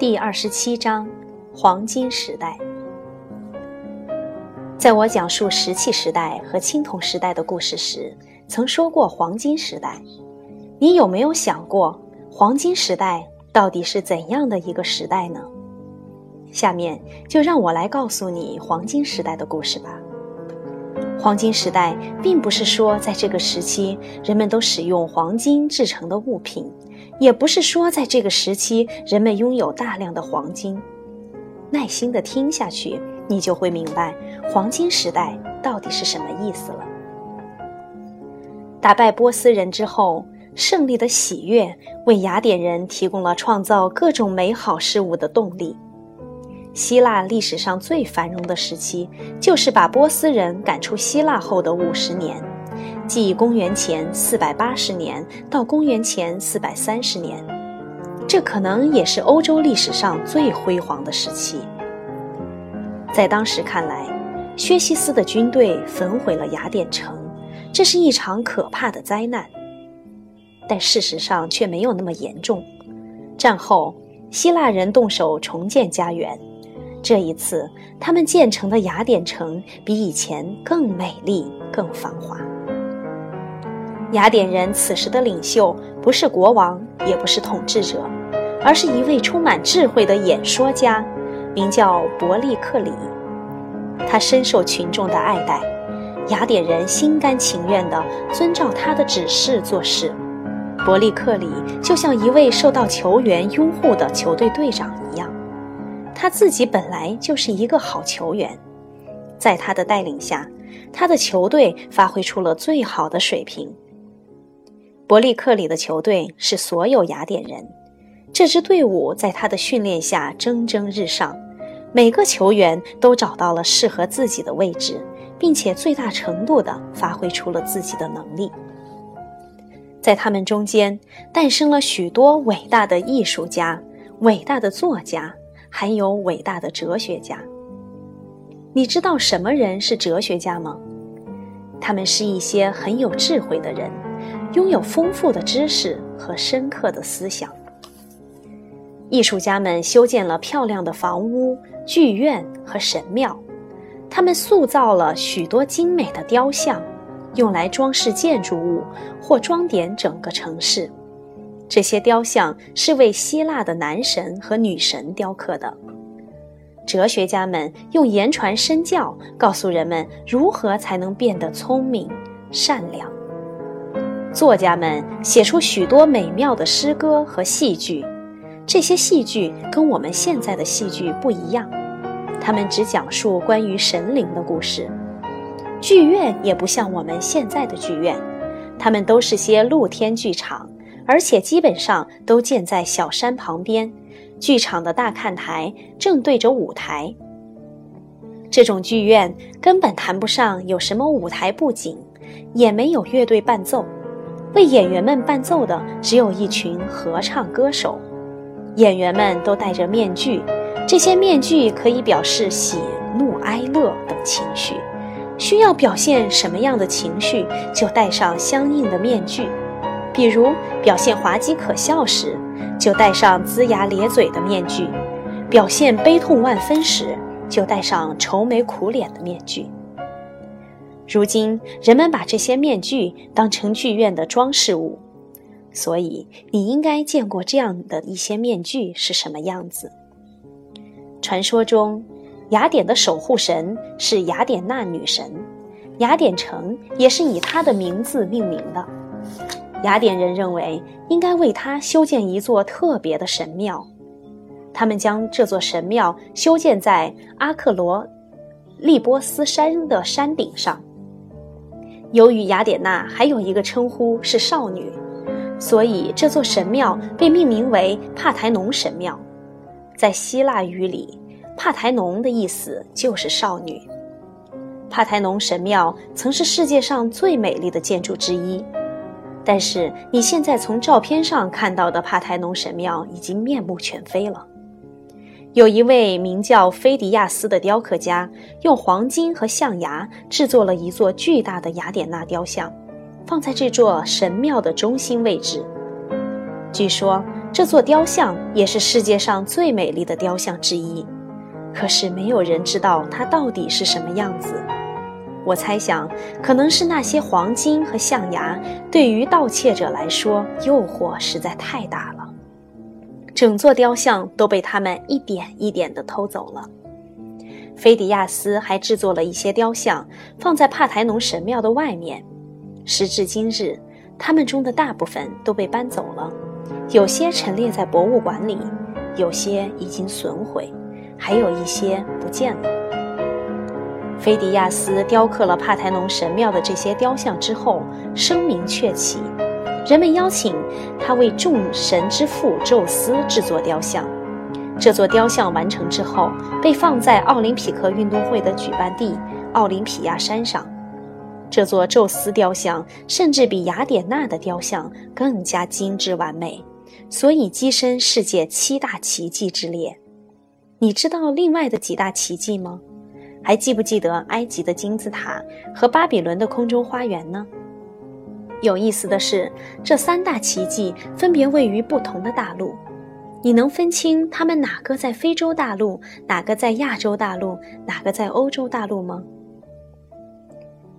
第二十七章，黄金时代。在我讲述石器时代和青铜时代的故事时，曾说过黄金时代。你有没有想过，黄金时代到底是怎样的一个时代呢？下面就让我来告诉你黄金时代的故事吧。黄金时代并不是说在这个时期人们都使用黄金制成的物品，也不是说在这个时期人们拥有大量的黄金。耐心的听下去，你就会明白黄金时代到底是什么意思了。打败波斯人之后，胜利的喜悦为雅典人提供了创造各种美好事物的动力。希腊历史上最繁荣的时期，就是把波斯人赶出希腊后的五十年，即公元前四百八十年到公元前四百三十年。这可能也是欧洲历史上最辉煌的时期。在当时看来，薛西斯的军队焚毁了雅典城，这是一场可怕的灾难。但事实上却没有那么严重。战后，希腊人动手重建家园。这一次，他们建成的雅典城比以前更美丽、更繁华。雅典人此时的领袖不是国王，也不是统治者，而是一位充满智慧的演说家，名叫伯利克里。他深受群众的爱戴，雅典人心甘情愿地遵照他的指示做事。伯利克里就像一位受到球员拥护的球队队长一样。他自己本来就是一个好球员，在他的带领下，他的球队发挥出了最好的水平。伯利克里的球队是所有雅典人，这支队伍在他的训练下蒸蒸日上，每个球员都找到了适合自己的位置，并且最大程度地发挥出了自己的能力。在他们中间，诞生了许多伟大的艺术家、伟大的作家。还有伟大的哲学家。你知道什么人是哲学家吗？他们是一些很有智慧的人，拥有丰富的知识和深刻的思想。艺术家们修建了漂亮的房屋、剧院和神庙，他们塑造了许多精美的雕像，用来装饰建筑物或装点整个城市。这些雕像是为希腊的男神和女神雕刻的。哲学家们用言传身教，告诉人们如何才能变得聪明、善良。作家们写出许多美妙的诗歌和戏剧，这些戏剧跟我们现在的戏剧不一样，他们只讲述关于神灵的故事。剧院也不像我们现在的剧院，他们都是些露天剧场。而且基本上都建在小山旁边，剧场的大看台正对着舞台。这种剧院根本谈不上有什么舞台布景，也没有乐队伴奏，为演员们伴奏的只有一群合唱歌手。演员们都戴着面具，这些面具可以表示喜怒哀乐等情绪，需要表现什么样的情绪，就戴上相应的面具。比如表现滑稽可笑时，就戴上龇牙咧嘴的面具；表现悲痛万分时，就戴上愁眉苦脸的面具。如今，人们把这些面具当成剧院的装饰物，所以你应该见过这样的一些面具是什么样子。传说中，雅典的守护神是雅典娜女神，雅典城也是以她的名字命名的。雅典人认为应该为她修建一座特别的神庙，他们将这座神庙修建在阿克罗利波斯山的山顶上。由于雅典娜还有一个称呼是少女，所以这座神庙被命名为帕台农神庙。在希腊语里，帕台农的意思就是少女。帕台农神庙曾是世界上最美丽的建筑之一。但是你现在从照片上看到的帕台农神庙已经面目全非了。有一位名叫菲迪亚斯的雕刻家，用黄金和象牙制作了一座巨大的雅典娜雕像，放在这座神庙的中心位置。据说这座雕像也是世界上最美丽的雕像之一。可是没有人知道它到底是什么样子。我猜想，可能是那些黄金和象牙对于盗窃者来说诱惑实在太大了，整座雕像都被他们一点一点地偷走了。菲迪亚斯还制作了一些雕像，放在帕台农神庙的外面。时至今日，他们中的大部分都被搬走了，有些陈列在博物馆里，有些已经损毁。还有一些不见了。菲迪亚斯雕刻了帕台农神庙的这些雕像之后，声名鹊起，人们邀请他为众神之父宙斯制作雕像。这座雕像完成之后，被放在奥林匹克运动会的举办地奥林匹亚山上。这座宙斯雕像甚至比雅典娜的雕像更加精致完美，所以跻身世界七大奇迹之列。你知道另外的几大奇迹吗？还记不记得埃及的金字塔和巴比伦的空中花园呢？有意思的是，这三大奇迹分别位于不同的大陆。你能分清它们哪个在非洲大陆，哪个在亚洲大陆，哪个在欧洲大陆吗？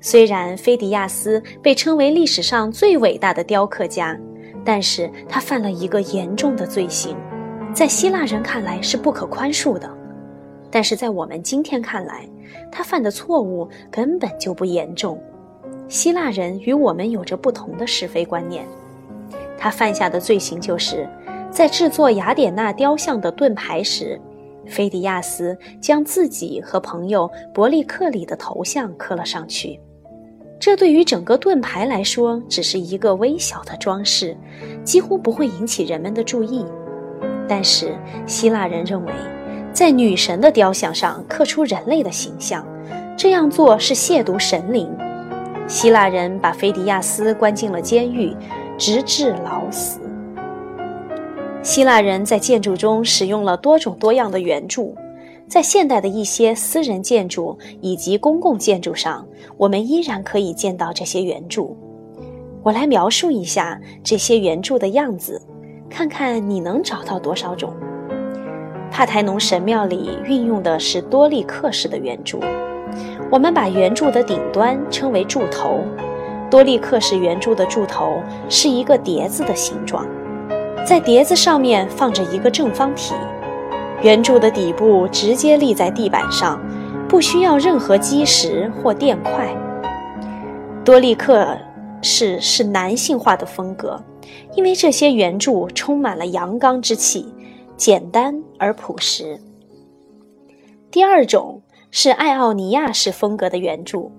虽然菲迪亚斯被称为历史上最伟大的雕刻家，但是他犯了一个严重的罪行。在希腊人看来是不可宽恕的，但是在我们今天看来，他犯的错误根本就不严重。希腊人与我们有着不同的是非观念。他犯下的罪行就是在制作雅典娜雕像的盾牌时，菲迪亚斯将自己和朋友伯利克里的头像刻了上去。这对于整个盾牌来说只是一个微小的装饰，几乎不会引起人们的注意。但是希腊人认为，在女神的雕像上刻出人类的形象，这样做是亵渎神灵。希腊人把菲迪亚斯关进了监狱，直至老死。希腊人在建筑中使用了多种多样的圆柱，在现代的一些私人建筑以及公共建筑上，我们依然可以见到这些圆柱。我来描述一下这些圆柱的样子。看看你能找到多少种。帕台农神庙里运用的是多利克式的圆柱，我们把圆柱的顶端称为柱头。多利克式圆柱的柱头是一个碟子的形状，在碟子上面放着一个正方体，圆柱的底部直接立在地板上，不需要任何基石或垫块。多利克式是男性化的风格。因为这些圆柱充满了阳刚之气，简单而朴实。第二种是爱奥尼亚式风格的圆柱，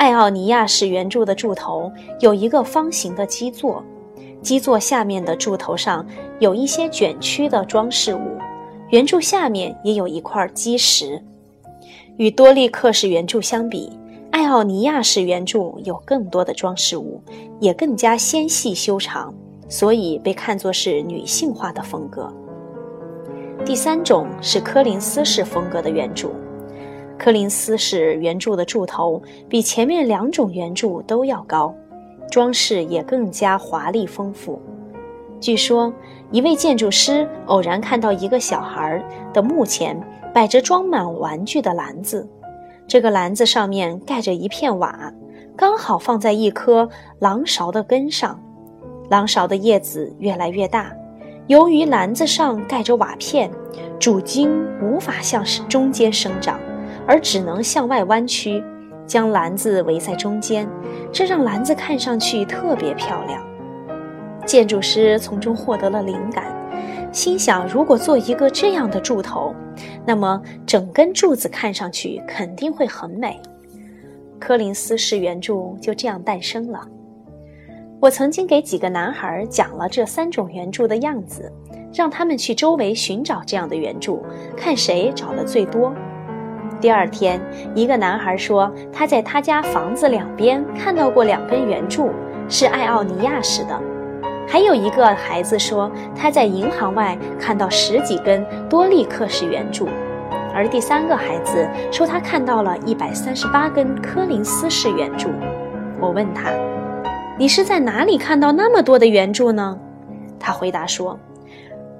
爱奥尼亚式圆柱的柱头有一个方形的基座，基座下面的柱头上有一些卷曲的装饰物，圆柱下面也有一块基石。与多利克式圆柱相比，爱奥尼亚式圆柱有更多的装饰物，也更加纤细修长。所以被看作是女性化的风格。第三种是柯林斯式风格的圆柱，柯林斯是圆柱的柱头比前面两种圆柱都要高，装饰也更加华丽丰富。据说一位建筑师偶然看到一个小孩的墓前摆着装满玩具的篮子，这个篮子上面盖着一片瓦，刚好放在一棵狼勺的根上。狼勺的叶子越来越大，由于篮子上盖着瓦片，主茎无法向中间生长，而只能向外弯曲，将篮子围在中间，这让篮子看上去特别漂亮。建筑师从中获得了灵感，心想：如果做一个这样的柱头，那么整根柱子看上去肯定会很美。柯林斯式圆柱就这样诞生了。我曾经给几个男孩讲了这三种圆柱的样子，让他们去周围寻找这样的圆柱，看谁找的最多。第二天，一个男孩说他在他家房子两边看到过两根圆柱，是爱奥尼亚式的；还有一个孩子说他在银行外看到十几根多利克式圆柱，而第三个孩子说他看到了一百三十八根柯林斯式圆柱。我问他。你是在哪里看到那么多的圆柱呢？他回答说：“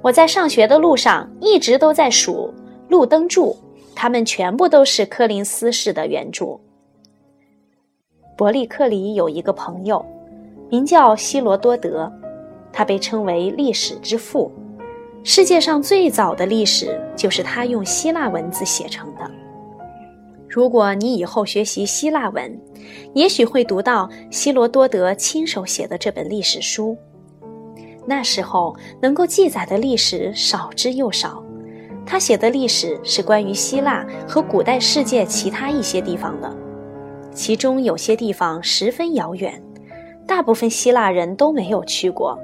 我在上学的路上一直都在数路灯柱，他们全部都是柯林斯式的圆柱。伯利克里有一个朋友，名叫希罗多德，他被称为历史之父。世界上最早的历史就是他用希腊文字写成的。如果你以后学习希腊文，也许会读到希罗多德亲手写的这本历史书。那时候能够记载的历史少之又少，他写的历史是关于希腊和古代世界其他一些地方的，其中有些地方十分遥远，大部分希腊人都没有去过。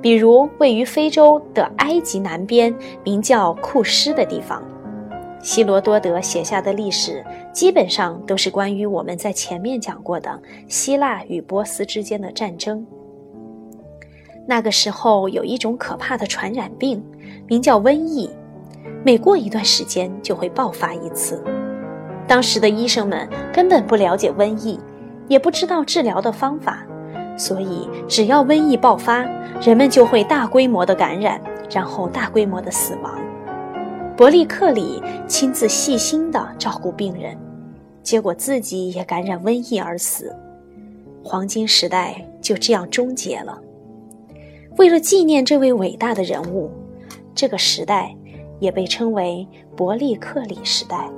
比如位于非洲的埃及南边，名叫库斯的地方，希罗多德写下的历史基本上都是关于我们在前面讲过的希腊与波斯之间的战争。那个时候有一种可怕的传染病，名叫瘟疫，每过一段时间就会爆发一次。当时的医生们根本不了解瘟疫，也不知道治疗的方法。所以，只要瘟疫爆发，人们就会大规模的感染，然后大规模的死亡。伯利克里亲自细心的照顾病人，结果自己也感染瘟疫而死。黄金时代就这样终结了。为了纪念这位伟大的人物，这个时代也被称为伯利克里时代。